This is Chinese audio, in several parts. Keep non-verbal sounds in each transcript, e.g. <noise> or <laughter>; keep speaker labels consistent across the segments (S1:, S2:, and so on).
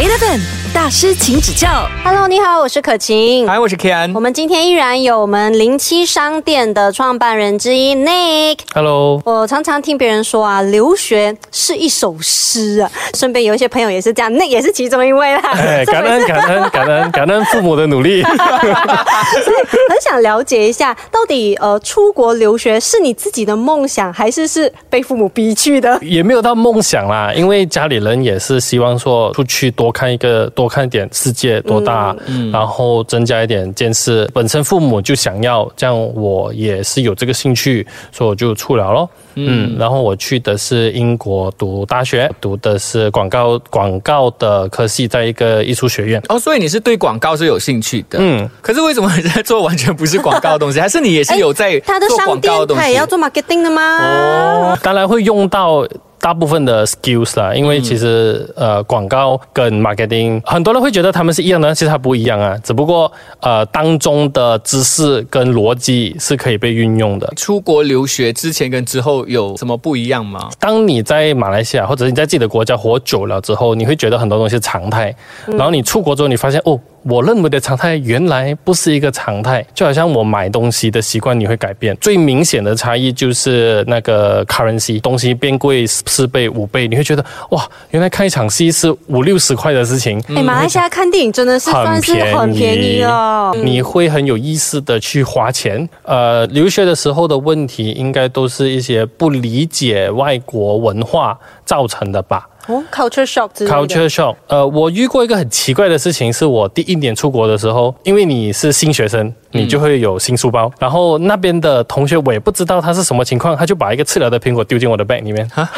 S1: 8 FM. 大师，请指教。
S2: Hello，你好，我是可晴。
S3: 嗨，我是 Ken
S2: 我。们今天依然有我们零七商店的创办人之一 Nick。
S4: Hello，
S2: 我常常听别人说啊，留学是一首诗啊。顺便有一些朋友也是这样，Nick 也是其中一位啦。
S4: 哎，<laughs> 感恩感恩 <laughs> 感恩感恩父母的努力。<laughs>
S2: 所以很想了解一下，到底呃出国留学是你自己的梦想，还是是被父母逼去的？
S4: 也没有到梦想啦，因为家里人也是希望说出去多看一个，多看一点世界多大，然后增加一点见识。本身父母就想要，这样我也是有这个兴趣，所以我就出了咯。嗯，然后我去的是英国读大学，读的是广告广告的科系，在一个艺术学院。
S3: 哦，所以你是对广告是有兴趣的，
S4: 嗯
S3: 嗯。可是为什么你在做完全不是广告的东西？<laughs> 还是你也是有在
S2: 他的商
S3: 做广告
S2: 店
S3: 的东西？
S2: 他也要做 marketing 的吗？
S4: 哦，当然会用到。大部分的 skills 啦，因为其实、呃广告跟 marketing 很多人会觉得他们是一样的，其实它不一样啊，只不过呃当中的知识跟逻辑是可以被运用的。
S3: 出国留学之前跟之后有什么不一样吗？
S4: 当你在马来西亚或者你在自己的国家活久了之后，你会觉得很多东西是常态，然后你出国之后，你发现哦。我认为的常态原来不是一个常态，就好像我买东西的习惯你会改变。最明显的差异就是那个 currency，东西变贵四倍五倍，你会觉得哇，原来看一场戏是五六十块的事情。
S2: 哎、马来西亚看电影真的是算是很便宜哦。
S4: 你会很有意识的去花钱。呃，留学的时候的问题，应该都是一些不理解外国文化造成的吧。
S2: 哦，culture shock 之。
S4: Culture shock。呃，我遇过一个很奇怪的事情，是我第一年出国的时候，因为你是新学生，你就会有新书包，然后那边的同学我也不知道他是什么情况，他就把一个吃了的苹果丢进我的 bag 里面。啊？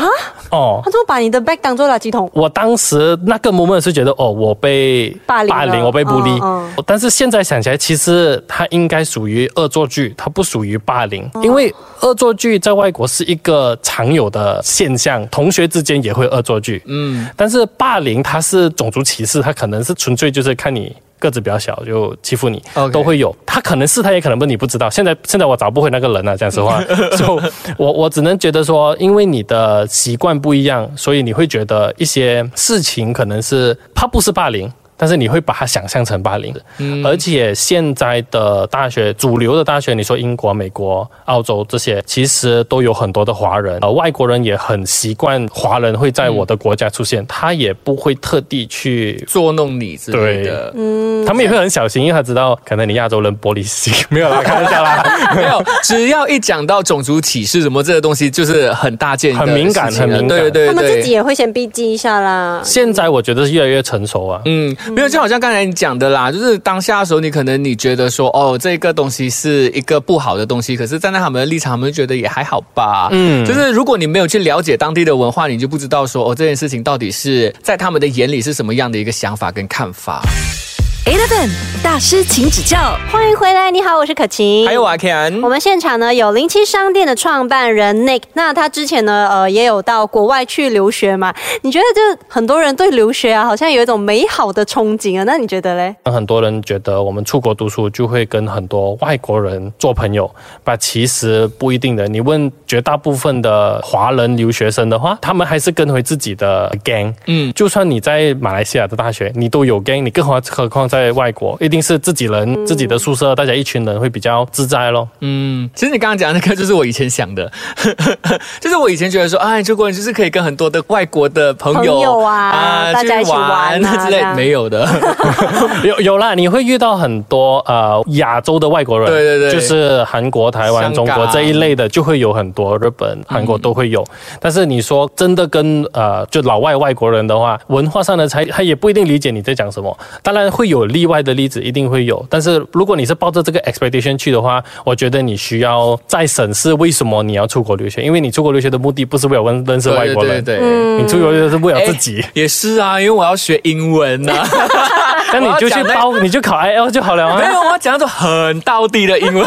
S4: 哦。
S2: 他怎么把你的 bag 当做垃圾桶？
S4: 我当时那个 moment 是觉得哦，我被
S2: 霸凌霸凌
S4: 我被孤立。
S2: 嗯
S4: 但是现在想起来，其实它应该属于恶作剧，它不属于霸凌，
S2: 哦
S4: 因为恶作剧在外国是一个常有的现象，同学之间也会恶作剧。嗯，但是霸凌它是种族歧视，它可能是纯粹就是看你。个子比较小就欺负你都会有。他可能是，他也可能不，你不知道。现在现在我找不回那个人了，讲实话，<laughs> 就我我只能觉得说，因为你的习惯不一样，所以你会觉得一些事情可能是他不是霸凌。但是你会把它想象成霸凌的，而且现在的大学，主流的大学，你说英国、美国、澳洲这些，其实都有很多的华人，呃，外国人也很习惯华人会在我的国家出现，他也不会特地去
S3: 捉弄你之类的，嗯，
S4: 他们也会很小心，因为他知道可能你亚洲人玻璃心，没有啦，开玩笑啦。<laughs>
S3: 没有，只要一讲到种族歧视什么这个东西，就是很大件
S4: 很敏感很敏感。
S3: 对对
S2: 他们自己。也会先逼记一下啦。
S4: 现在我觉得是越来越成熟啊。
S3: 嗯，没有，就好像刚才你讲的啦，就是当下的时候，你可能你觉得说，哦，这个东西是一个不好的东西，可是站在他们的立场，他们就觉得也还好吧。嗯，就是如果你没有去了解当地的文化，你就不知道说，哦，这件事情到底是在他们的眼里是什么样的一个想法跟看法。
S1: Eleven 大师，请指教。
S2: 欢迎回来，你好，我是可晴。
S3: 还有阿，Ken，
S2: 我们现场呢有零七商店的创办人 Nick，那他之前呢呃也有到国外去留学嘛？你觉得就很多人对留学啊好像有一种美好的憧憬啊？那你觉得嘞？
S4: 很多人觉得我们出国读书就会跟很多外国人做朋友，但其实不一定的。你问绝大部分的华人留学生的话，他们还是跟回自己的 gang。嗯，就算你在马来西亚的大学，你都有 gang，你更何何况在外国，一定是自己人、自己的宿舍，大家一群人会比较自在咯。
S3: 嗯，其实你刚刚讲的那个就是我以前想的，<laughs> 就是我以前觉得说，哎，出国人就是可以跟很多的外国的朋友
S2: 朋友啊大家一起玩啊
S3: 之类没有的。<laughs>
S4: 有有啦，你会遇到很多呃亚洲的外国人，
S3: 对对对
S4: 就是韩国、台湾、中国这一类的，就会有很多日本、韩国都会有。但是你说真的跟呃就老外外国人的话，文化上的差异，他也不一定理解你在讲什么。当然会有例外的例子，一定会有。但是如果你是抱着这个 expectation 去的话，我觉得你需要再审视为什么你要出国留学，因为你出国留学的目的不是为了认认识外国人，
S3: 对对对。
S4: 你出国留学是为了自己。
S3: 哎也是啊，因为我要学英文呐、
S4: 那你就去
S3: 我要讲那
S4: 报，你就考 IL 就好了啊。
S3: 没有，我讲那种很道地的英文。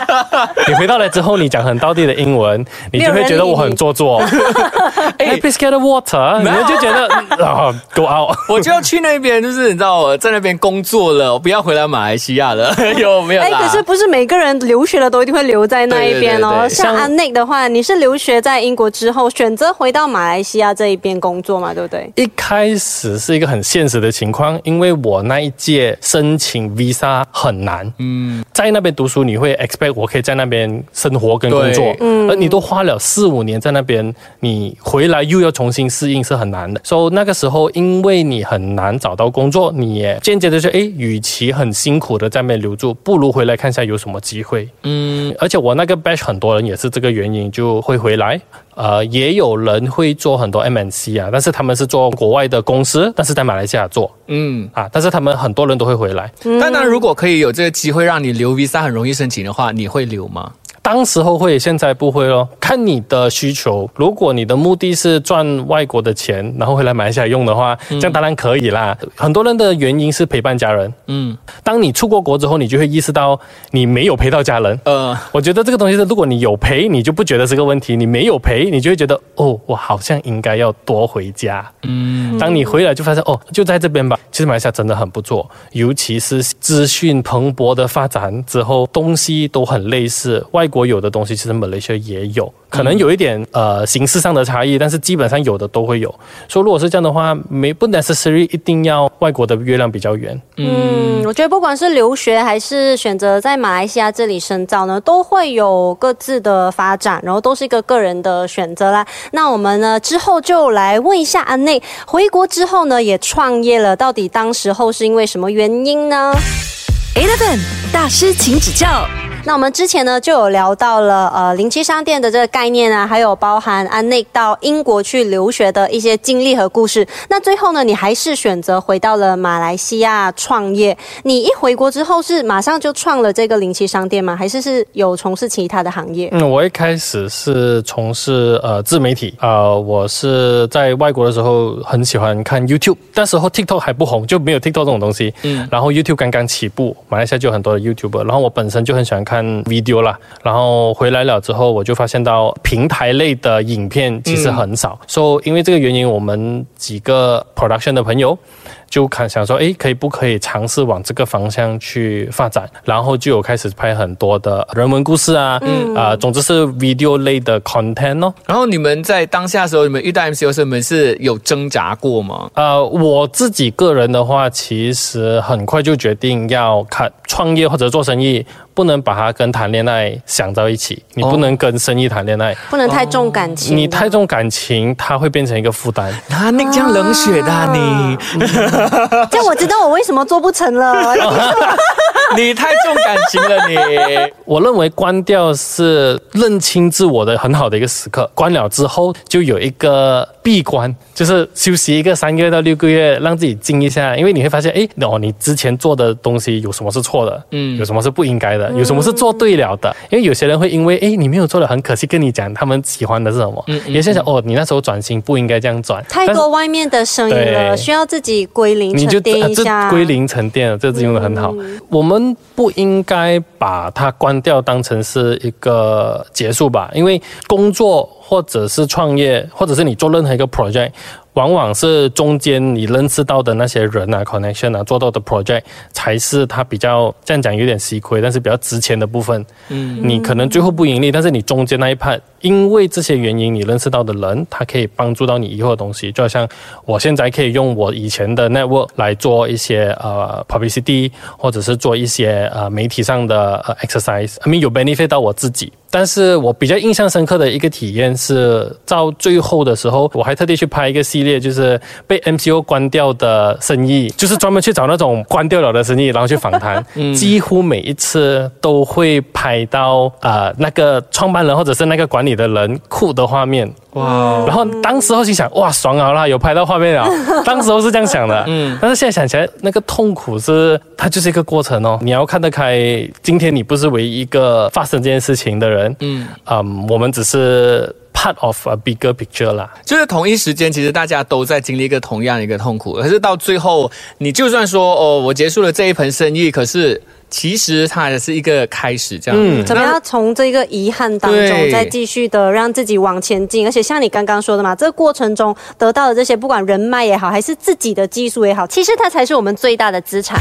S3: <laughs>
S4: 你回到来之后，你讲很道地的英文，你就会觉得我很做作。<laughs> 哎，please get a water，你们就觉得嗯啊，<laughs> go out。
S3: 我就要去那边，就是你知道我在那边工作了，我不要回来马来西亚了，有没有
S2: 哎，可是不是每个人留学了都一定会留在那一边哦。
S4: 像
S2: 安内的话，你是留学在英国之后，选择回到马来西亚这一边工作嘛，对不对？
S4: 一开始是一个很现实的情况，因为我那一届申请 visa 很难。嗯，在那边读书，你会 expect 我可以在那边生活跟工作，嗯，而你都花了四五年在那边，你回来又要重新适应是很难的。所、以那个时候，因为你很难找到工作，你也间接的就诶，与其很辛苦的在那边留住，不如回来看一下有什么机会。嗯，而且我那个 batch 很多人也是这个原因就会回来。呃，也有人会做很多 MNC 啊，但是他们是做国外的公司，但是在马来西亚做
S3: 嗯，
S4: 啊，但是他们很多人都会回来。
S3: 但当然，如果可以有这个机会让你留 visa 很容易申请的话，你会留吗？
S4: 当时候会，现在不会咯。看你的需求，如果你的目的是赚外国的钱，然后回来马来西亚用的话，这样当然可以啦。很多人的原因是陪伴家人。
S3: 嗯，
S4: 当你出过国之后，你就会意识到你没有陪到家人。
S3: 呃，
S4: 我觉得这个东西是，如果你有陪，你就不觉得是个问题；你没有陪，你就会觉得哦，我好像应该要多回家。嗯，当你回来就发现哦，就在这边吧。其实马来西亚真的很不错，尤其是资讯蓬勃的发展之后，东西都很类似。外国有的东西，其实马来西亚也有，可能有一点呃形式上的差异，但是基本上有的都会有。所以如果是这样的话，没不 necessary 一定要外国的月亮比较圆。
S2: 嗯，我觉得不管是留学还是选择在马来西亚这里深造呢，都会有各自的发展，然后都是一个个人的选择啦。那我们呢之后就来问一下安内，回国之后呢也创业了，到底当时候是因为什么原因呢
S1: ？Eleven 大师，请指教。
S2: 那我们之前呢就有聊到了呃零七商店的这个概念啊，还有包含安内到英国去留学的一些经历和故事。那最后呢，你还是选择回到了马来西亚创业。你一回国之后是马上就创了这个零七商店吗？还是是有从事其他的行业？
S4: 嗯，我一开始是从事呃自媒体，呃，我是在外国的时候很喜欢看 YouTube，那时候 TikTok 还不红，就没有 TikTok 这种东西。嗯，然后 YouTube 刚刚起步，马来西亚就有很多的 YouTuber，然后我本身就很喜欢看 video 啦，然后回来了之后，我就发现到平台类的影片其实很少，所以因为这个原因，我们几个 production 的朋友。就看想说，哎，可以不可以尝试往这个方向去发展？然后就有开始拍很多的人文故事啊，嗯啊、总之是 video 类的 content 哦。
S3: 然后你们在当下的时候，你们遇到 MCO 你们是有挣扎过吗？
S4: 呃，我自己个人的话，其实很快就决定要看创业或者做生意，不能把它跟谈恋爱想到一起，你不能跟生意谈恋爱，
S2: 不能太重感情，
S4: 你太重感情，它会变成一个负担。
S3: 啊，那这样冷血的、啊、你，<laughs>
S2: 这样我知道我为什么做不成了。<laughs>
S3: 你太重感情了你。
S4: 我认为关掉是认清自我的很好的一个时刻。关了之后，就有一个闭关，就是休息一个三个月到六个月，让自己静一下。因为你会发现，哎，哦，你之前做的东西有什么是错的，嗯，有什么是不应该的，有什么是做对了的。因为有些人会因为，哎，你没有做的很可惜，跟你讲他们喜欢的是什么。嗯，有些人想，哦，你那时候转型不应该这样转，
S2: 太多外面的声音了，需要自己归零
S4: 你就
S2: 沉淀
S4: 啊这。归零沉淀了，这字用的很好。我们不应该把它关掉当成是一个结束吧，因为工作或者是创业，或者是你做任何一个 project。往往是中间你认识到的那些人啊、connection 啊，做到的 project 才是它比较这样讲有点吃亏，但是比较值钱的部分。嗯，你可能最后不盈利，但是你中间那一 part，因为这些原因你认识到的人，他可以帮助到你以后的东西。就好像我现在可以用我以前的 network 来做一些呃 publicity，或者是做一些呃媒体上的呃 exercise，I mean 有 benefit 到我自己。但是我比较印象深刻的一个体验是，到最后的时候，我还特地去拍一个系列，就是被 MCO 关掉的生意，就是专门去找那种关掉了的生意，然后去访谈。几乎每一次都会拍到呃那个创办人或者是那个管理的人哭的画面。
S3: 哇，
S4: 然后当时候心想，哇，爽啊啦，有拍到画面了。<laughs> 当时候是这样想的，嗯，但是现在想起来，那个痛苦是它就是一个过程哦。你要看得开，今天你不是唯一一个发生这件事情的人，嗯，嗯，我们只是。part of a bigger picture 啦。
S3: 就是同一时间，其实大家都在经历一个同样的一个痛苦，可是到最后，你就算说哦，我结束了这一盆生意，可是其实它也是一个开始，这样。嗯，
S2: 怎么样从这个遗憾当中再继续的让自己往前进？而且像你刚刚说的嘛，这个过程中得到的这些，不管人脉也好，还是自己的技术也好，其实它才是我们最大的资产。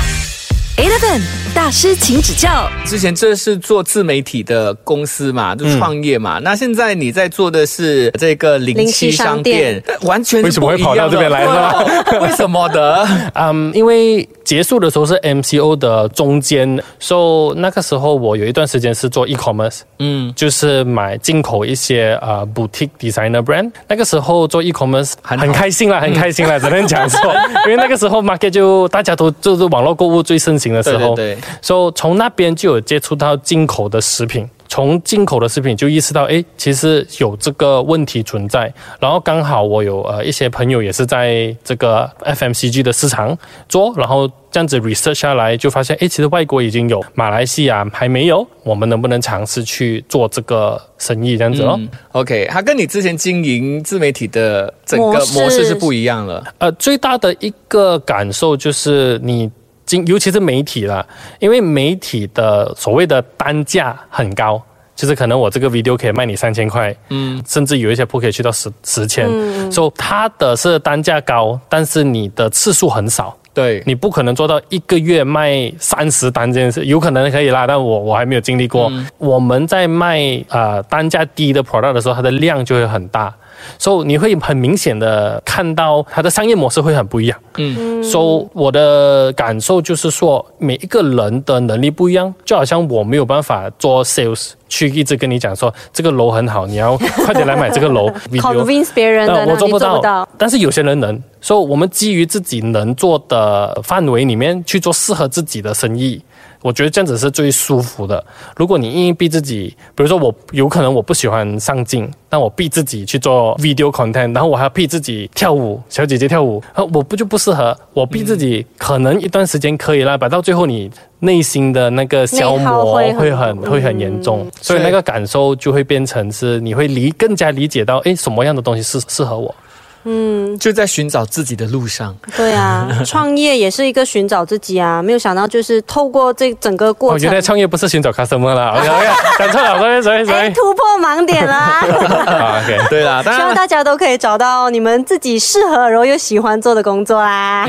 S1: Eleven 大师，请指教。
S3: 之前这是做自媒体的公司嘛，就创业嘛。那现在你在做的是这个零
S2: 零
S3: 七
S2: 七商
S3: 商店
S2: 店，
S3: 完全
S4: 为什么会跑到这边来
S3: 不一样的对为什么的？<laughs>
S4: 嗯，因为结束的时候是 MCO 的中间，所、以那个时候我有一段时间是做 e-commerce，
S3: 嗯，
S4: 就是买进口一些呃 boutique designer brand。那个时候做 e-commerce
S3: 很
S4: 很开心啦，很开心啦，只能讲说，<laughs> 因为那个时候 market 就大家都就是网络购物最盛行的时候，
S3: 对对对，
S4: 所、以从那边就有接触到进口的食品。从进口的食品就意识到，哎，其实有这个问题存在。然后刚好我有呃一些朋友也是在这个 FMCG 的市场做，然后这样子 research 下来，就发现，哎，其实外国已经有，马来西亚还没有，我们能不能尝试去做这个生意这样子咯？
S3: 嗯，OK，它跟你之前经营自媒体的整个
S2: 模式
S3: 模式是不一样了。
S4: 呃，最大的一个感受就是你经，尤其是媒体啦，因为媒体的所谓的单价很高。就是可能我这个 video 可以卖你三千块，嗯，甚至有一些铺可以去到十十千，所以它的是单价高，但是你的次数很少，
S3: 对，
S4: 你不可能做到一个月卖三十单这件事，有可能可以啦，但我我还没有经历过。我们在卖呃单价低的 product 的时候，它的量就会很大，所、以你会很明显的看到它的商业模式会很不一样。
S3: 嗯，
S4: 所、以我的感受就是说，每一个人的能力不一样，就好像我没有办法做 sales 去一直跟你讲说这个楼很好，你要快点来买这个楼 <laughs>
S2: convince 别人的，
S4: 呃，
S2: 那
S4: 我做不到。但是有些人能，所以我们基于自己能做的范围里面去做适合自己的生意，我觉得这样子是最舒服的。如果你硬硬逼自己，比如说我有可能我不喜欢上镜，但我逼自己去做 video content，然后我还要逼自己跳舞，小姐姐跳舞，呃我不就不适合。我逼自己可能一段时间可以啦，把到最后你内心的那个消磨
S2: 会很
S4: 会很会很严重，所以那个感受就会变成是你会理更加理解到，诶，什么样的东西适适合我。
S3: 就在寻找自己的路上。
S2: 对啊，<laughs> 创业也是一个寻找自己啊，没有想到就是透过这整个过
S4: 哦，
S2: 程
S4: 原，来创业不是寻找 customer 啦。OK <laughs> OK，讲错了，sorry sorry
S2: 哎，突破盲点 <laughs> 啦！
S4: 啊 OK，
S3: 对啦，
S2: 希望大家都可以找到你们自己适合然后又喜欢做的工作啦。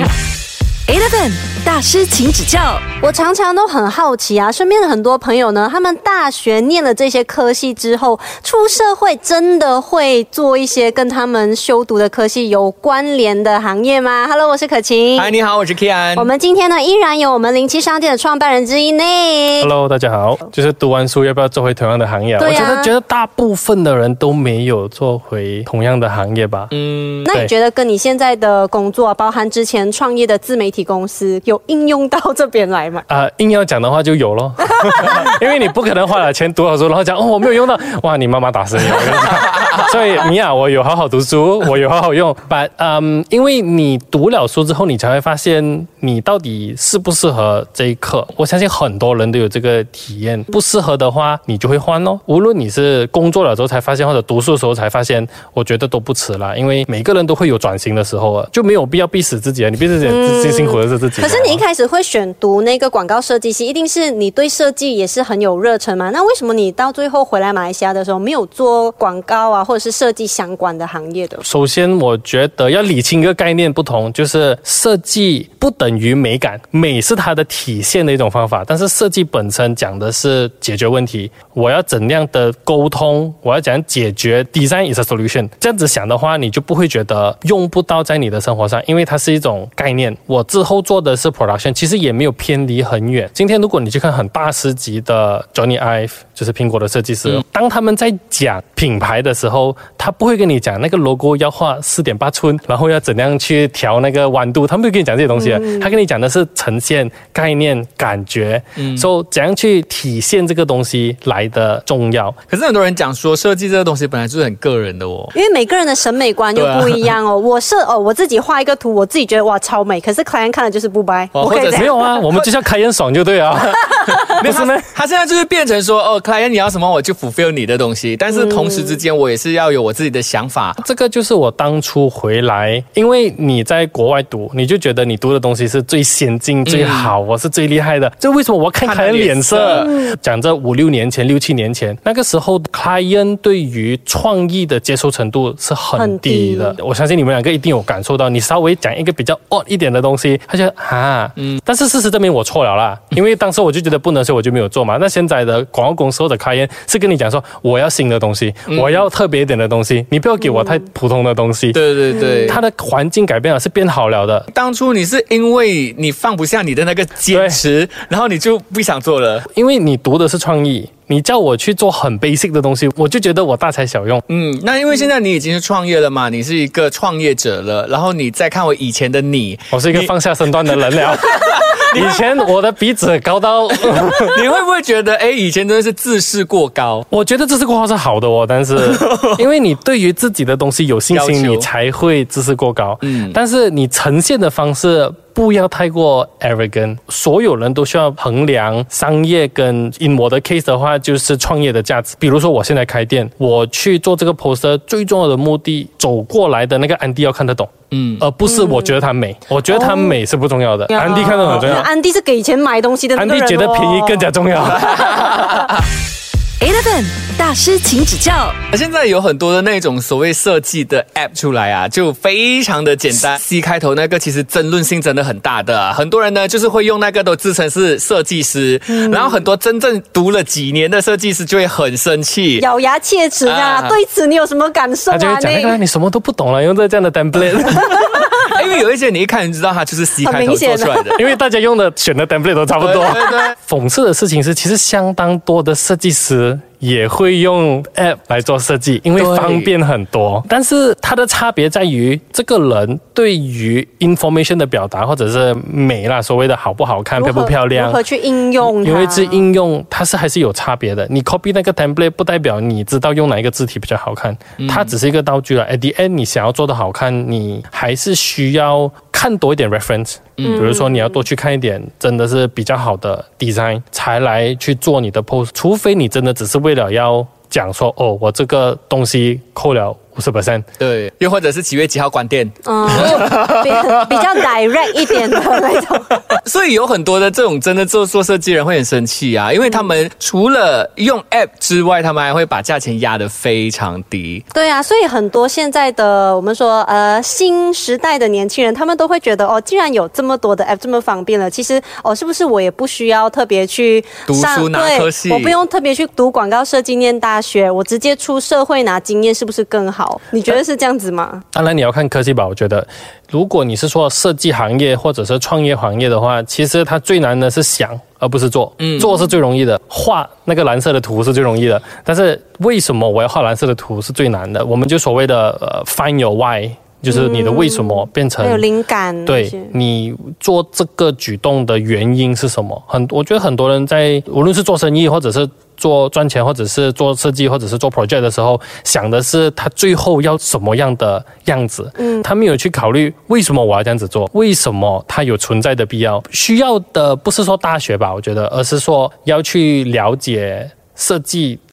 S1: Eleven 大师，请指教。
S2: 我常常都很好奇啊，身边的很多朋友呢，他们大学念了这些科系之后，出社会真的会做一些跟他们修读的科系有关联的行业吗？Hello，我是可晴。
S3: 嗨，你好，我是 Kian。
S2: 我们今天呢，依然有我们零七商店的创办人之一 Nick。
S4: Hello，大家好。就是读完书要不要做回同样的行业？
S2: 对啊
S4: 我觉得觉得大部分的人都没有做回同样的行业吧。
S3: 嗯，
S2: 那你觉得跟你现在的工作，包含之前创业的自媒体公司，有应用到这边来吗？
S4: 啊、<laughs> 硬要讲的话就有咯，<laughs> 因为你不可能花了钱读好书，然后讲哦我没有用到，哇你妈妈打死你！<laughs> 所以米娅，我有好好读书，我有好好用，but 嗯，因为你读了书之后，你才会发现你到底适不适合这一课。我相信很多人都有这个体验，不适合的话你就会换咯。无论你是工作了之后才发现，或者读书的时候才发现，我觉得都不迟啦，因为每个人都会有转型的时候啊，就没有必要逼死自己啊，你逼死自己，最辛苦的是自己。
S2: 可是你一开始会选读那个广告设计系，一定是你对设计也是很有热忱嘛？那为什么你到最后回来马来西亚的时候，没有做广告啊，或者是设计相关的行业的？
S4: 首先，我觉得要理清一个概念不同，就是设计不等于美感，美是它的体现的一种方法，但是设计本身讲的是解决问题。我要怎样的沟通？我要怎样解决？Design is a solution。这样子想的话，你就不会觉得用不到在你的生活上，因为它是一种概念。我之后做的是 production，其实也没有偏离很远。今天如果你去看很大师级的 Johnny Ive，就是苹果的设计师，当他们在讲品牌的时候，他不会跟你讲那个 logo 要画四点八寸，然后要怎样去调那个弯度，他们不会跟你讲这些东西的。他跟你讲的是呈现概念、感觉，嗯，说、怎样去体现这个东西来的重要。
S3: 可是很多人讲说，设计这个东西本来就是很个人的哦。
S2: 因为每个人的审美观就不一样哦。我设哦，我自己画一个图，我自己觉得哇超美，可是 client 看了就是不掰。
S3: 或者
S4: 没有啊，<laughs> 我们就是要开眼爽就对啊。<laughs>
S3: 没有
S4: 不是吗
S3: 他他现在就是变成说，哦，client 你要什么我就 fulfill 你的东西，但是同时之间我也是要有我自己的想法。
S4: 这个就是我当初回来，因为你在国外读，你就觉得你读的东西是最先进、最好，我是最厉害的。这为什么我要看
S3: 看
S4: 客人脸色？讲这五六年前、六七年前，那个时候 client 对于创意的接受程度是很低的。我相信你们两个一定有感受到，你稍微讲一个比较 odd 一点的东西，他就啊，嗯。但是事实证明我错了啦，<laughs> 因为当时我就觉得不能，所以我就没有做嘛。那现在的广告公司或者 client 是跟你讲说，我要新的东西，我要特别一点的东西，你不要给我太普通的东西。
S3: 对对对，
S4: 它的环境改变了，是变好了的。
S3: 当初你是因为你放不下你的那个坚持，然后你就不想做了。
S4: 因为你读的是创意，你叫我去做很 basic 的东西，我就觉得我大材小用。
S3: 嗯，那因为现在你已经是创业了嘛，你是一个创业者了，然后你再看我以前的你，
S4: 我是一个放下身段的人了。<laughs> 以前我的鼻子高到，<laughs>
S3: 你会不会觉得，哎，以前真的是自视过高？
S4: 我觉得自视过高是好的哦，但是 <laughs> 因为你对于自己的东西有信心，你才会自视过高。
S3: 嗯
S4: 嗯，但是你呈现的方式。不要太过 arrogant，所有人都需要衡量商业跟 in 我的 case 的话，就是创业的价值。比如说我现在开店，我去做这个 poster，最重要的目的，走过来的那个安迪要看得懂，
S3: 嗯，
S4: 而不是我觉得它美。我觉得它美是不重要的，安迪看得懂很重要。
S2: 安迪是给钱买东西的人、
S4: 觉得便宜更加重要。<laughs> <laughs>
S1: Eleven 大师，请指教。
S3: 现在有很多的那种所谓设计的 app 出来啊，就非常的简单。C 开头那个其实争论性真的很大的，很多人呢就是会用那个都自称是设计师，然后很多真正读了几年的设计师就会很生气。
S2: 咬牙切齿啊！
S3: 啊
S2: 对此你有什么感受
S4: 他就会
S2: 啊？
S4: 讲那个你什么都不懂了，用这这样的 template，<laughs>
S3: 因为有一些你一看就知道它就是 C 开头做出来的。<laughs>
S4: 因为大家用的选的 template 都差不多。
S3: 对对对
S4: 讽刺的事情是，其实相当多的设计师也会用 app 来做设计，因为方便很多。但是它的差别在于，这个人对于 information 的表达或者是美啦，所谓的好不好看、漂不漂亮
S2: 如。何去应用它？
S4: 因为这应用它是还是有差别的。你 copy 那个 template 不代表你知道用哪一个字体比较好看，它只是一个道具了。At the end，你想要做的好看，你还是需要看多一点 reference。比如说你要多去看一点真的是比较好的 design，才来去做你的 post。除非你真的只是为了要讲说，哦，我这个东西扣了五十 percent，
S3: 对，又或者是几月几号关店，
S2: 嗯，比比较 direct 一点的那种。<laughs>
S3: 所以有很多的这种真的做做设计人会很生气啊，因为他们除了用 app 之外，他们还会把价钱压得非常低。
S2: 对啊，所以很多现在的我们说呃新时代的年轻人，他们都会觉得哦，既然有这么多的 app 这么方便了，其实哦是不是我也不需要特别去
S3: 读书拿
S2: 对
S3: 科系
S2: 我不用特别去读广告设计念大学，我直接出社会拿经验，是不是更好？你觉得是这样子吗？
S4: 当然你要看科技吧，我觉得，如果你是说设计行业或者是创业行业的话，其实它最难的是想，而不是做。嗯，做是最容易的，画那个蓝色的图是最容易的。但是为什么我要画蓝色的图是最难的？我们就所谓的呃 find your why，就是你的为什么变成
S2: 还有灵感
S4: 对你做这个举动的原因是什么？很，我觉得很多人在无论是做生意，或者是做赚钱，或者是做设计，或者是做 project 的时候，想的是他最后要什么样的样子。嗯，他没有去考虑为什么我要这样子做，为什么它有存在的必要。需要的不是说大学吧，我觉得，而是说要去了解设计